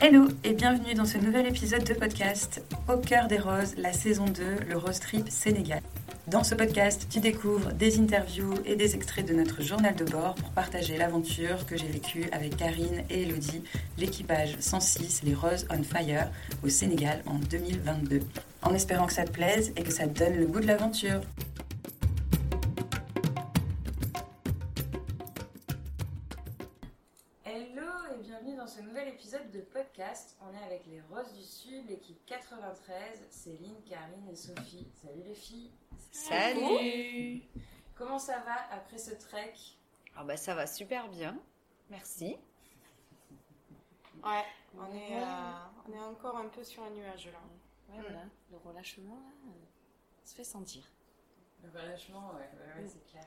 Hello et bienvenue dans ce nouvel épisode de podcast Au cœur des roses, la saison 2, le Rose Trip Sénégal. Dans ce podcast, tu découvres des interviews et des extraits de notre journal de bord pour partager l'aventure que j'ai vécue avec Karine et Elodie, l'équipage 106 Les Roses on Fire au Sénégal en 2022. En espérant que ça te plaise et que ça te donne le goût de l'aventure. Est avec les Roses du Sud, l'équipe 93, Céline, Karine et Sophie. Salut les filles. Salut Comment ça va après ce trek? Ah bah ça va super bien, merci. Ouais, on est, euh, on est encore un peu sur un nuage là. Ouais, voilà, le relâchement là, euh, se fait sentir. Le relâchement, ouais, ouais, ouais, c'est clair.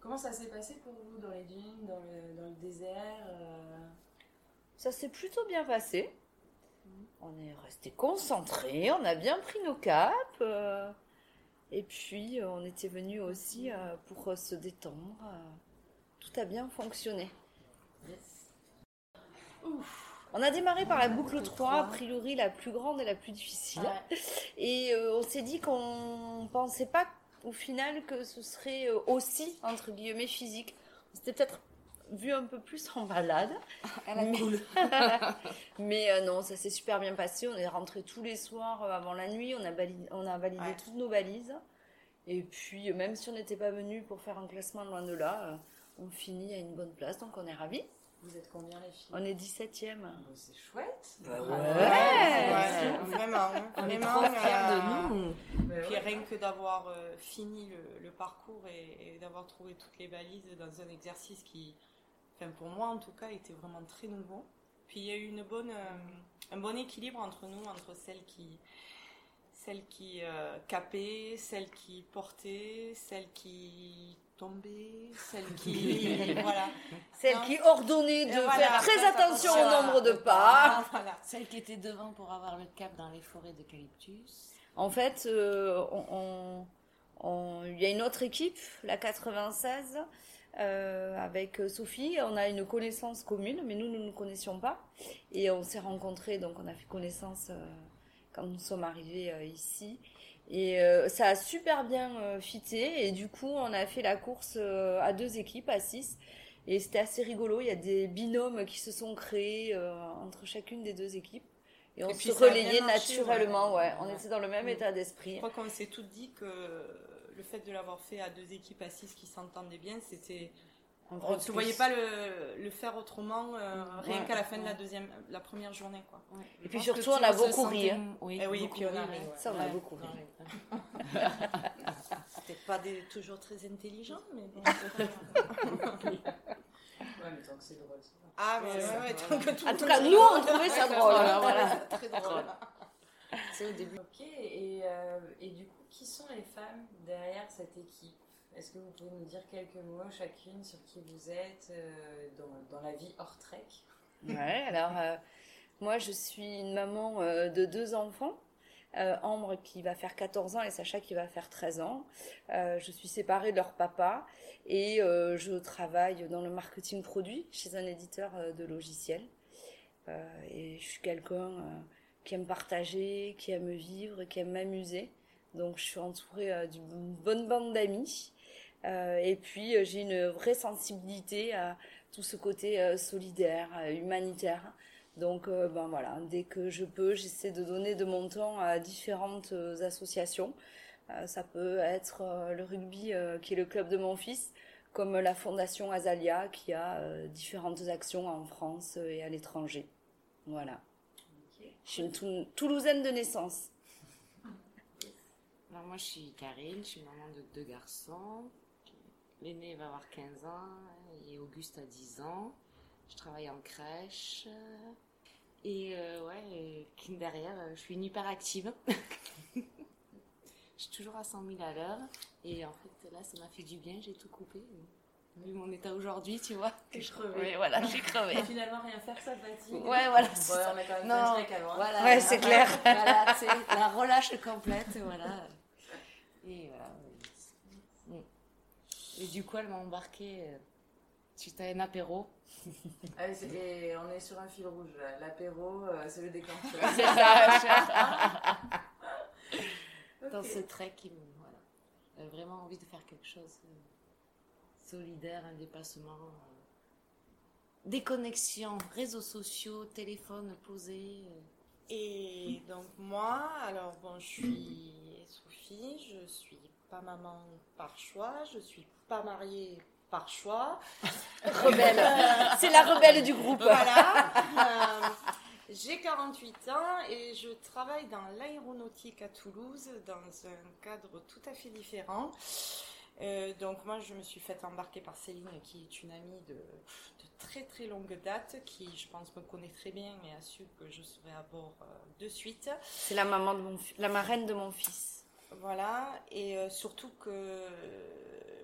Comment ça s'est passé pour vous dans les dunes, dans le, dans le désert euh, Ça s'est plutôt bien passé. On est resté concentrés, on a bien pris nos capes. euh, et puis euh, on était venus aussi euh, pour se détendre. tout a bien fonctionné. On a démarré par la boucle 3, a priori la plus grande et la plus difficile. Et euh, on s'est dit qu'on pensait pas au final que ce serait aussi, entre guillemets, physique. On s'était peut-être vu un peu plus en balade. mais mais, euh, non, ça s'est super bien passé. On est rentré tous les soirs euh, avant la nuit. On a, bali- on a validé Ouais. toutes nos balises. Et puis, euh, même si on n'était pas venu pour faire un classement loin de là, euh, on finit à une bonne place. Donc, on est ravis. Vous êtes combien les filles? On est 17e. Oh, C'est chouette Bah. Ouais, vraiment. hein, On est vraiment, trop fiers euh, de nous. Bah Puis ouais. rien que d'avoir euh, fini le, le parcours et, et d'avoir trouvé toutes les balises dans un exercice qui, enfin pour moi en tout cas, était vraiment très nouveau. Puis il y a eu une bonne, euh, un bon équilibre entre nous, entre celles qui, celles qui euh, capaient, celles qui portaient, celles qui tombaient, celles qui, voilà. Celle Non. qui ordonnait de voilà, faire très attention au nombre de pas. Voilà. Celle qui était devant pour avoir le cap dans les forêts d'eucalyptus. En fait, euh, on- on- on- il y a une autre équipe, la 96, euh, avec Sophie. On a une connaissance commune, mais nous, nous ne nous connaissions pas. Et on s'est rencontrés, donc on a fait connaissance euh, quand nous sommes arrivés euh, ici. Et ça a super bien fité. Et du coup, on a fait la course à deux équipes, à six. Et c'était assez rigolo. Il y a des binômes qui se sont créés entre chacune des deux équipes. Et on Et se relayait marché, naturellement, ouais. ouais. On était dans le même Mm. état Je d'esprit. crois qu'on s'est toutes dit que le fait de l'avoir fait à deux équipes à six qui s'entendaient bien, c'était. On ne se voyait pas le, le faire autrement, euh, rien Ouais. qu'à la fin de la deuxième, la première journée, quoi. Et puis surtout, on a beaucoup ri. hein. Oui, Eh oui, et puis on a ri. Ça, on a beaucoup ri. Peut-être pas des, toujours très intelligents, mais bon. Ouais, mais tant que c'est drôle. ah, mais ouais, ouais, tant que tout En le tout monde cas, nous, on trouvait ça drôle. Voilà, hein. voilà, très drôle. C'est au début. Ok, et, euh, et du coup, qui sont les femmes derrière cette équipe? Est-ce que vous pouvez nous dire quelques mots chacune sur qui vous êtes euh, dans, la vie hors trek? Ouais, alors euh, moi je suis une maman euh, de deux enfants. Ambre qui va faire 14 ans et Sacha qui va faire 13 ans. Je suis séparée de leur papa et je travaille dans le marketing produit chez un éditeur de logiciels. Et je suis quelqu'un qui aime partager, qui aime vivre, qui aime m'amuser. Donc je suis entourée euh, d'une bonne bande d'amis. Euh, et puis euh, j'ai une vraie sensibilité à tout ce côté solidaire, humanitaire. Donc ben voilà, dès que je peux, j'essaie de donner de mon temps à différentes associations. Ça peut être le rugby qui est le club de mon fils, comme la fondation Azalia qui a différentes actions en France et à l'étranger. Voilà. Je suis une Tou- Toulousaine de naissance. Alors moi je suis Karine, je suis maman de deux garçons. L'aîné va avoir 15 ans et Auguste a 10 ans. Je travaille en crèche. Et euh, ouais, derrière, euh, je suis une hyperactive. je suis toujours à 100 000 à l'heure. Et en fait, là, ça m'a fait du bien, j'ai tout coupé. Vu mon état aujourd'hui, tu vois. T'es crevée. Ouais, voilà, j'ai crevé. Finalement, rien faire, ça fatigue. Ouais, voilà, ça. on quand même Non. Voilà, Ouais, c'est clair. Voilà, c'est la relâche complète, voilà. Et voilà. Mm. Et du coup, elle m'a embarqué euh, suite à un apéro. Ah, et on est sur un fil rouge, l'apéro, euh, c'est le déclencheur. C'est ça, Dans ce trek, voilà. J'avais vraiment envie de faire quelque chose euh, solidaire, un dépassement. Déconnexion, réseaux sociaux, téléphone posé. Et donc moi, alors bon, je suis Sophie, je suis pas maman par choix, je suis pas mariée par choix. Rebelle, c'est la rebelle du groupe. Voilà. Euh, j'ai 48 ans et je travaille dans l'aéronautique à Toulouse dans un cadre tout à fait différent. Euh, donc moi je me suis fait embarquer par Céline qui est une amie de, très très longue date qui je pense me connaît très bien et a su que je serais à bord euh, de suite. C'est la maman de mon la marraine de mon fils. Voilà et euh, surtout que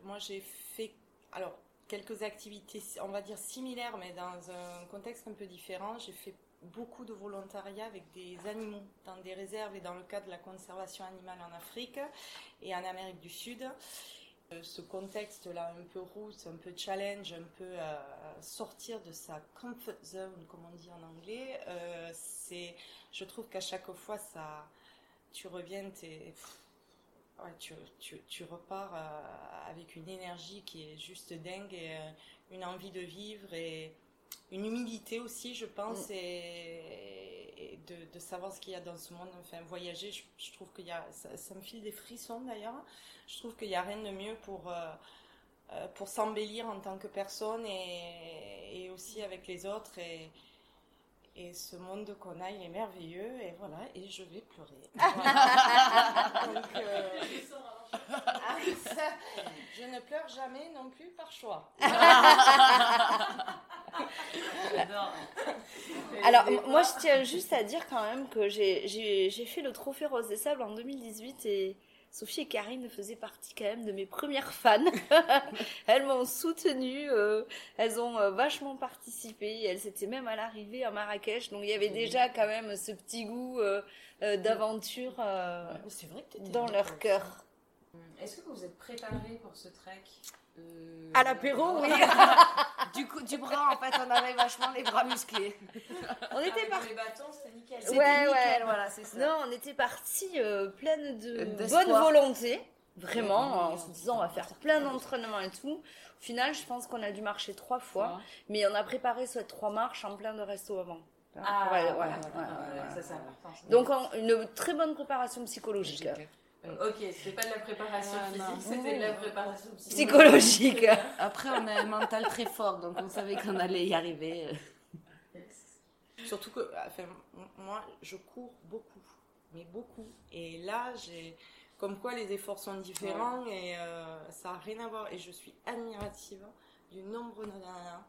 moi j'ai fait alors quelques activités on va dire similaires mais dans un contexte un peu différent. J'ai fait beaucoup de volontariat avec des animaux dans des réserves et dans le cadre de la conservation animale en Afrique et en Amérique du Sud. Euh, ce contexte-là un peu rousse, un peu challenge, un peu euh, sortir de sa comfort zone, comme on dit en anglais, euh, c'est, je trouve qu'à chaque fois, ça, tu reviens, tu, tu, tu, repars avec une énergie qui est juste dingue et une envie de vivre et une humilité aussi, je pense, mm. et, de, de, savoir ce qu'il y a dans ce monde. Enfin, voyager, je, trouve qu'il y a, ça, ça, me file des frissons d'ailleurs. Je trouve qu'il n'y a rien de mieux pour, euh, euh, pour s'embellir en tant que personne et, et, aussi avec les autres. Et, et ce monde qu'on a, il est merveilleux. Et voilà, et je vais pleurer. Donc, euh, ah, je ne pleure jamais non plus par choix. Alors, moi, je tiens juste à dire quand même que j'ai fait le Trophée Rose des Sables en 2018 et Sophie et Karine faisaient partie quand même de mes premières fans. elles m'ont soutenue, euh, elles ont euh, vachement participé, elles étaient même à l'arrivée à Marrakech, donc il y avait déjà quand même ce petit goût euh, d'aventure dans leur cœur. Est-ce que vous êtes préparés pour ce trek? À l'apéro, oui. du coup, du bras, en fait, on avait vachement les bras musclés. On était partis. Les bâtons, c'était nickel. Ouais, nickel, ouais. voilà, c'est ça. Non, on était partis euh, pleine de bonne volonté, vraiment, en se disant on va faire plein d'entraînements et tout. Au final, je pense qu'on a dû marcher trois fois, mais on a préparé ces trois marches en plein de resto avant. Ah, ouais, ouais, ouais, ça important. Donc, une très bonne préparation psychologique. Ok, c'était pas de la préparation physique, c'était de la préparation psychologique. Après, on a un mental très fort, donc on savait qu'on allait y arriver. Surtout que, enfin, moi, je cours beaucoup, mais beaucoup. Et là, j'ai, comme quoi les efforts sont différents et euh, ça n'a rien à voir. Et je suis admirative du nombre de nanas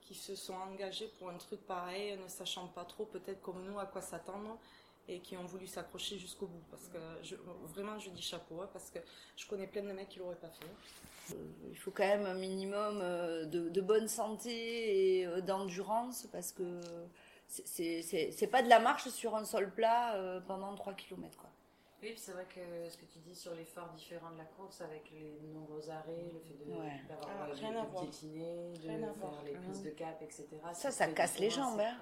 qui se sont engagées pour un truc pareil, ne sachant pas trop peut-être comme nous à quoi s'attendre et qui ont voulu s'accrocher jusqu'au bout. Parce que je, vraiment, je dis chapeau, hein, parce que je connais plein de mecs qui l'auraient pas fait. Euh, il faut quand même un minimum euh, de, bonne santé et euh, d'endurance parce que c'est pas de la marche sur un sol plat pendant 3 km. Quoi. Oui, c'est vrai que ce que tu dis sur l'effort différent de la course avec les nombreux arrêts, le fait d'avoir ah, de, de, piétiner, de faire les prises de cap, etc. Ça, ça casse les jambes. Hein.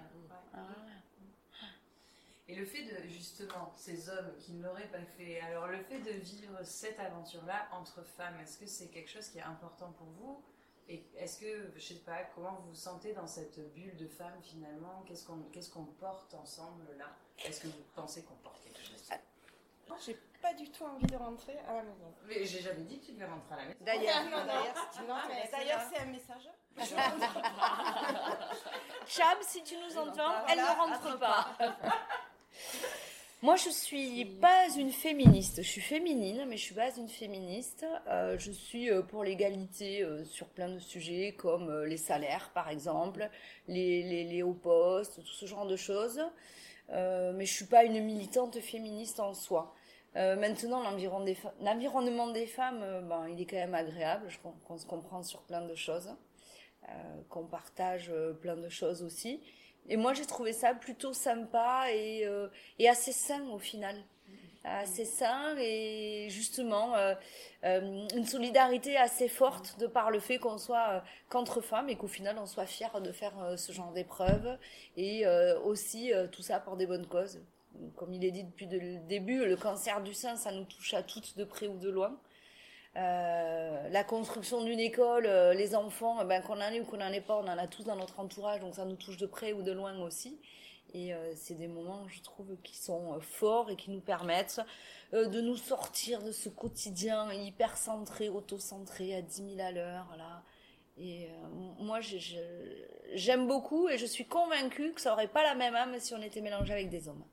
Ah, et le fait de, justement, ces hommes qui ne l'auraient pas fait, alors le fait de vivre cette aventure-là entre femmes, est-ce que c'est quelque chose qui est important pour vous? Et est-ce que, je sais pas, comment vous vous sentez dans cette bulle de femmes finalement? Qu'est-ce qu'on qu'est-ce qu'on porte ensemble là? Est-ce que vous pensez qu'on porte quelque chose? Moi, j'ai pas du tout envie de rentrer à la maison. Mais j'ai jamais dit que tu devais rentrer à la maison. D'ailleurs, d'ailleurs, c'est un message. Chab, si tu nous entends, elle ne rentre pas. Moi, je suis pas une féministe. Je suis féminine, mais je suis pas une féministe. Euh, je suis euh, pour l'égalité euh, sur plein de sujets, comme les salaires, par exemple, les, les, hauts postes, tout ce genre de choses. mais je suis pas une militante féministe en soi. maintenant, l'environnement des, femmes, ben, il est quand même agréable. Je, qu'on se comprend sur plein de choses, qu'on partage plein de choses aussi. Et moi, j'ai trouvé ça plutôt sympa et, euh, et assez sain au final. assez sain et justement euh, euh, une solidarité assez forte de par le fait qu'on soit qu'entre femmes et qu'au final on soit fiers de faire ce genre d'épreuve et aussi tout ça pour des bonnes causes. Comme il est dit depuis le début, le cancer du sein, ça nous touche à toutes de près ou de loin. La construction d'une école, les enfants, eh ben, qu'on en ait ou qu'on n'en ait pas, on en a tous dans notre entourage, donc ça nous touche de près ou de loin aussi. Et euh, c'est des moments, je trouve, qui sont euh, forts et qui nous permettent euh, de nous sortir de ce quotidien hyper centré, auto-centré, à 10 000 à l'heure. Là. Et moi, j'aime beaucoup et je suis convaincue que ça aurait pas la même âme si on était mélangé avec des hommes.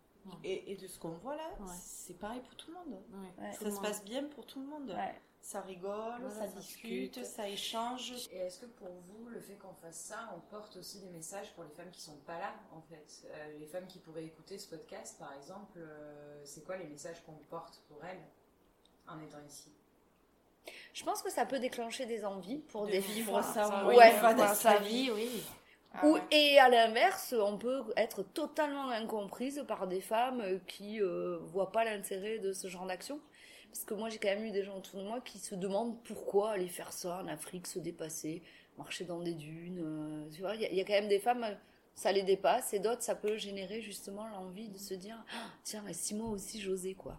Et, de ce qu'on voit là, c'est pareil pour tout le monde. ça se passe bien pour tout le monde ça rigole, ça, discute, ça échange. Et est-ce que pour vous, le fait qu'on fasse ça, on porte aussi des messages pour les femmes qui sont pas là, en fait? Euh, Les femmes qui pourraient écouter ce podcast, par exemple, euh, c'est quoi les messages qu'on porte pour elles en étant ici? Je pense que ça peut déclencher des envies pour de des vivre ça, ouais, dans sa vie, oui. Ah Ou, Et à l'inverse, on peut être totalement incomprise par des femmes qui euh, voient pas l'intérêt de ce genre d'action. Parce que moi, j'ai quand même eu des gens autour de moi qui se demandent pourquoi aller faire ça en Afrique, se dépasser, marcher dans des dunes. Euh, tu vois, il y, a quand même des femmes, ça les dépasse, et d'autres, ça peut générer justement l'envie de se dire, ah, tiens, mais si moi aussi j'osais, quoi.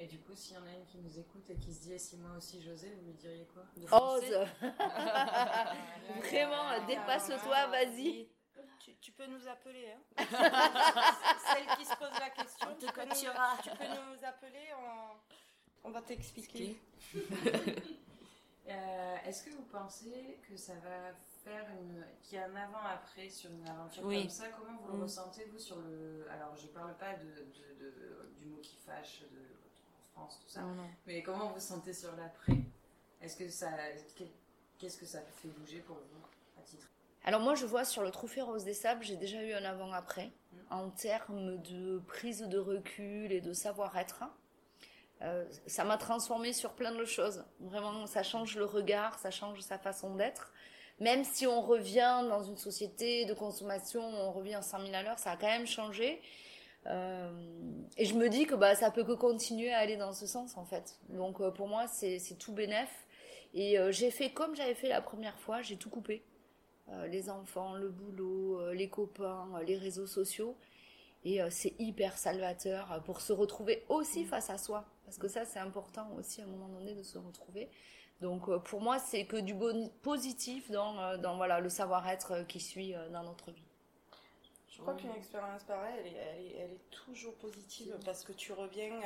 Et du coup, s'il y en a une qui nous écoute et qui se dit, eh, si moi aussi j'osais, vous lui diriez quoi? Ose Vraiment, dépasse-toi, vas-y tu, peux nous appeler. Hein. Celle qui se pose la question, tu peux, nous, tu peux, nous, appeler, on, va t'expliquer. Euh, est-ce que vous pensez que ça va faire une. qu'il y a un avant-après sur une aventure comme ça? Comment vous le mm. ressentez, vous, sur le. Alors, je parle pas de, du mot qui fâche de France, tout ça, mais comment vous vous sentez sur l'après? Est-ce que ça. Qu'est-ce que ça fait bouger pour vous alors moi, je vois sur le Trophée Rose des Sables, j'ai déjà eu un avant-après en termes de prise de recul et de savoir-être. Euh, ça m'a transformé sur plein de choses. Vraiment, ça change le regard, ça change sa façon d'être. Même si on revient dans une société de consommation, on revient à 100 000 à l'heure, ça a quand même changé. Euh, et je me dis que bah, ça peut que continuer à aller dans ce sens, en fait. Donc euh, pour moi, c'est tout bénef. Et j'ai fait comme j'avais fait la première fois, j'ai tout coupé. Les enfants, le boulot, les copains, les réseaux sociaux. Et c'est hyper salvateur pour se retrouver aussi mm. face à soi. Parce que ça, c'est important aussi à un moment donné de se retrouver. Donc pour moi, c'est que du bon, positif dans, dans voilà, le savoir-être qui suit dans notre vie. Je crois qu'une expérience pareille, elle est, elle, est, elle est, toujours positive parce que tu reviens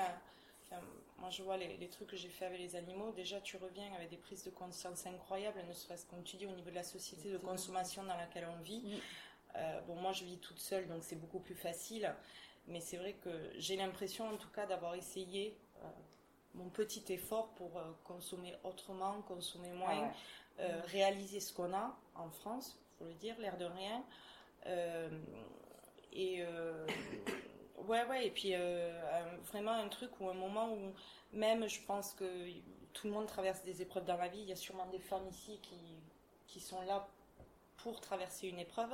moi, je vois les, trucs que j'ai fait avec les animaux. Déjà, tu reviens avec des prises de conscience incroyables, ne serait-ce comme tu dis au niveau de la société de consommation dans laquelle on vit. Euh, bon, moi, je vis toute seule, donc c'est beaucoup plus facile. Mais c'est vrai que j'ai l'impression, en tout cas, d'avoir essayé euh, mon petit effort pour euh, consommer autrement, consommer moins, mm. réaliser ce qu'on a en France, faut le dire, l'air de rien. et Ouais, ouais, et puis euh, vraiment un truc ou un moment où même je pense que tout le monde traverse des épreuves dans la vie. Il y a sûrement des femmes ici qui, qui sont là pour traverser une épreuve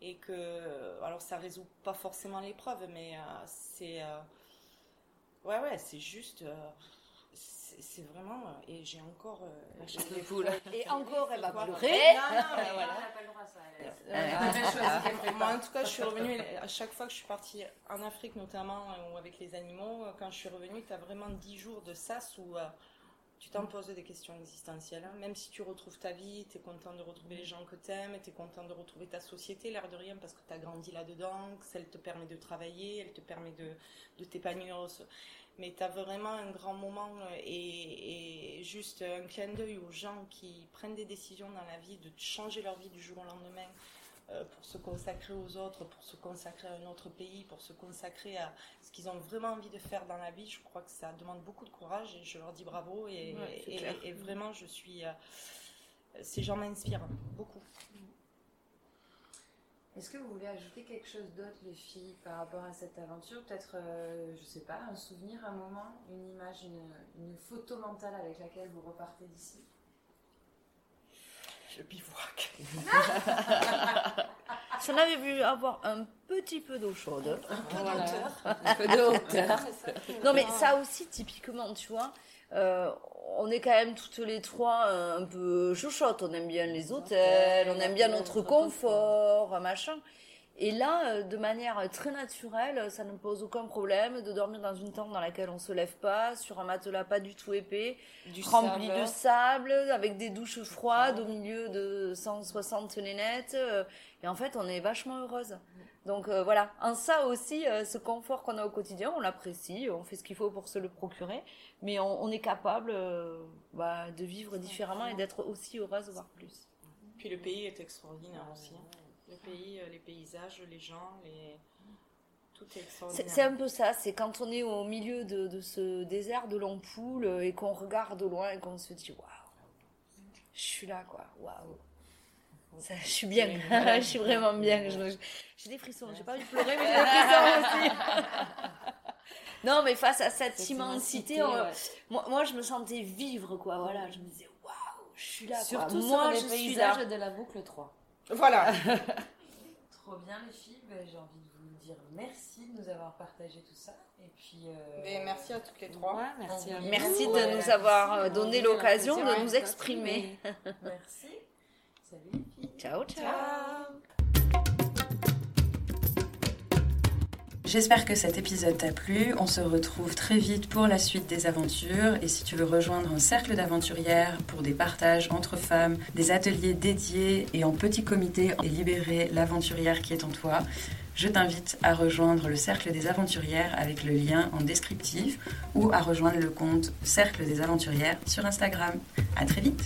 et que alors ça résout pas forcément l'épreuve, mais euh, c'est euh, ouais ouais c'est juste c'est vraiment et j'ai encore euh, poule. et encore elle va pleurer. non non mais voilà. n'a pas le droit ça moi en tout cas je suis revenue à chaque fois que je suis partie en Afrique notamment euh, ou avec les animaux euh, quand je suis revenue tu as vraiment 10 jours de sas où tu t'en poses des questions existentielles. Hein. Même si tu retrouves ta vie, tu es content de retrouver les gens que tu aimes, tu es content de retrouver ta société, l'air de rien, parce que tu as grandi là-dedans, que elle te permet de travailler, elle te permet de, de t'épanouir mais tu as vraiment un grand moment euh, et, juste un clin d'œil aux gens qui prennent des décisions dans la vie de changer leur vie du jour au lendemain pour se consacrer aux autres, pour se consacrer à un autre pays, pour se consacrer à ce qu'ils ont vraiment envie de faire dans la vie. Je crois que ça demande beaucoup de courage et je leur dis bravo et, et vraiment je suis... Euh, ces gens m'inspirent beaucoup. Est-ce que vous voulez ajouter quelque chose d'autre, les filles, par rapport à cette aventure? Peut-être, je euh, je sais pas, un souvenir, un moment, une image, une, photo mentale avec laquelle vous repartez d'ici? Je bivouac. j'en avais vu avoir un petit peu d'eau chaude. Un peu de hauteur. Non, mais ça aussi, typiquement, tu vois, euh, on est quand même toutes les trois euh, un peu chouchottes. On aime bien les hôtels, on aime bien notre confort, machin. Et là, euh, de manière très naturelle, ça ne pose aucun problème de dormir dans une tente dans laquelle on se lève pas, sur un matelas pas du tout épais, Du rempli sable. de sable, avec des douches froides au milieu de 160 nénettes. euh, Et en fait, on est vachement heureuse. Donc euh, voilà, en ça aussi, euh, ce confort qu'on a au quotidien, on l'apprécie, on fait ce qu'il faut pour se le procurer, mais on, on est capable euh, bah, de vivre différemment et d'être aussi heureuse, voire plus. Puis le pays est extraordinaire aussi. Le pays, euh, les paysages, les gens, les... tout est C'est extraordinaire. c'est un peu ça, c'est quand on est au milieu de, de ce désert de l'ampoule euh, et qu'on regarde au loin et qu'on se dit waouh, je suis là quoi, waouh. Ça, je suis bien, je suis vraiment bien. J'ai des frissons, j'ai pas envie de pleurer, mais j'ai des frissons aussi. non, mais face à cette, Cette immensité, immensité, on- ouais. moi, moi, je me sentais vivre quoi. Voilà, je me disais waouh, je suis là. quoi. Surtout moi, sur je les suis là. paysages de la boucle 3. Voilà. Trop bien les filles, Ben, j'ai envie de vous dire merci de nous avoir partagé tout ça. Et puis, euh, Mais merci à toutes les trois. Ouais, merci à vous. Merci de Ouais, nous merci. avoir euh, donné l'occasion de nous exprimer. merci. Salut les filles. Ciao, ciao. J'espère que cet épisode t'a plu. On se retrouve très vite pour la suite des aventures. Et si tu veux rejoindre un cercle d'aventurières pour des partages entre femmes, des ateliers dédiés et en petit comité et libérer l'aventurière qui est en toi, je t'invite à rejoindre le cercle des aventurières avec le lien en descriptif ou à rejoindre le compte Cercle des aventurières sur Instagram. À très vite!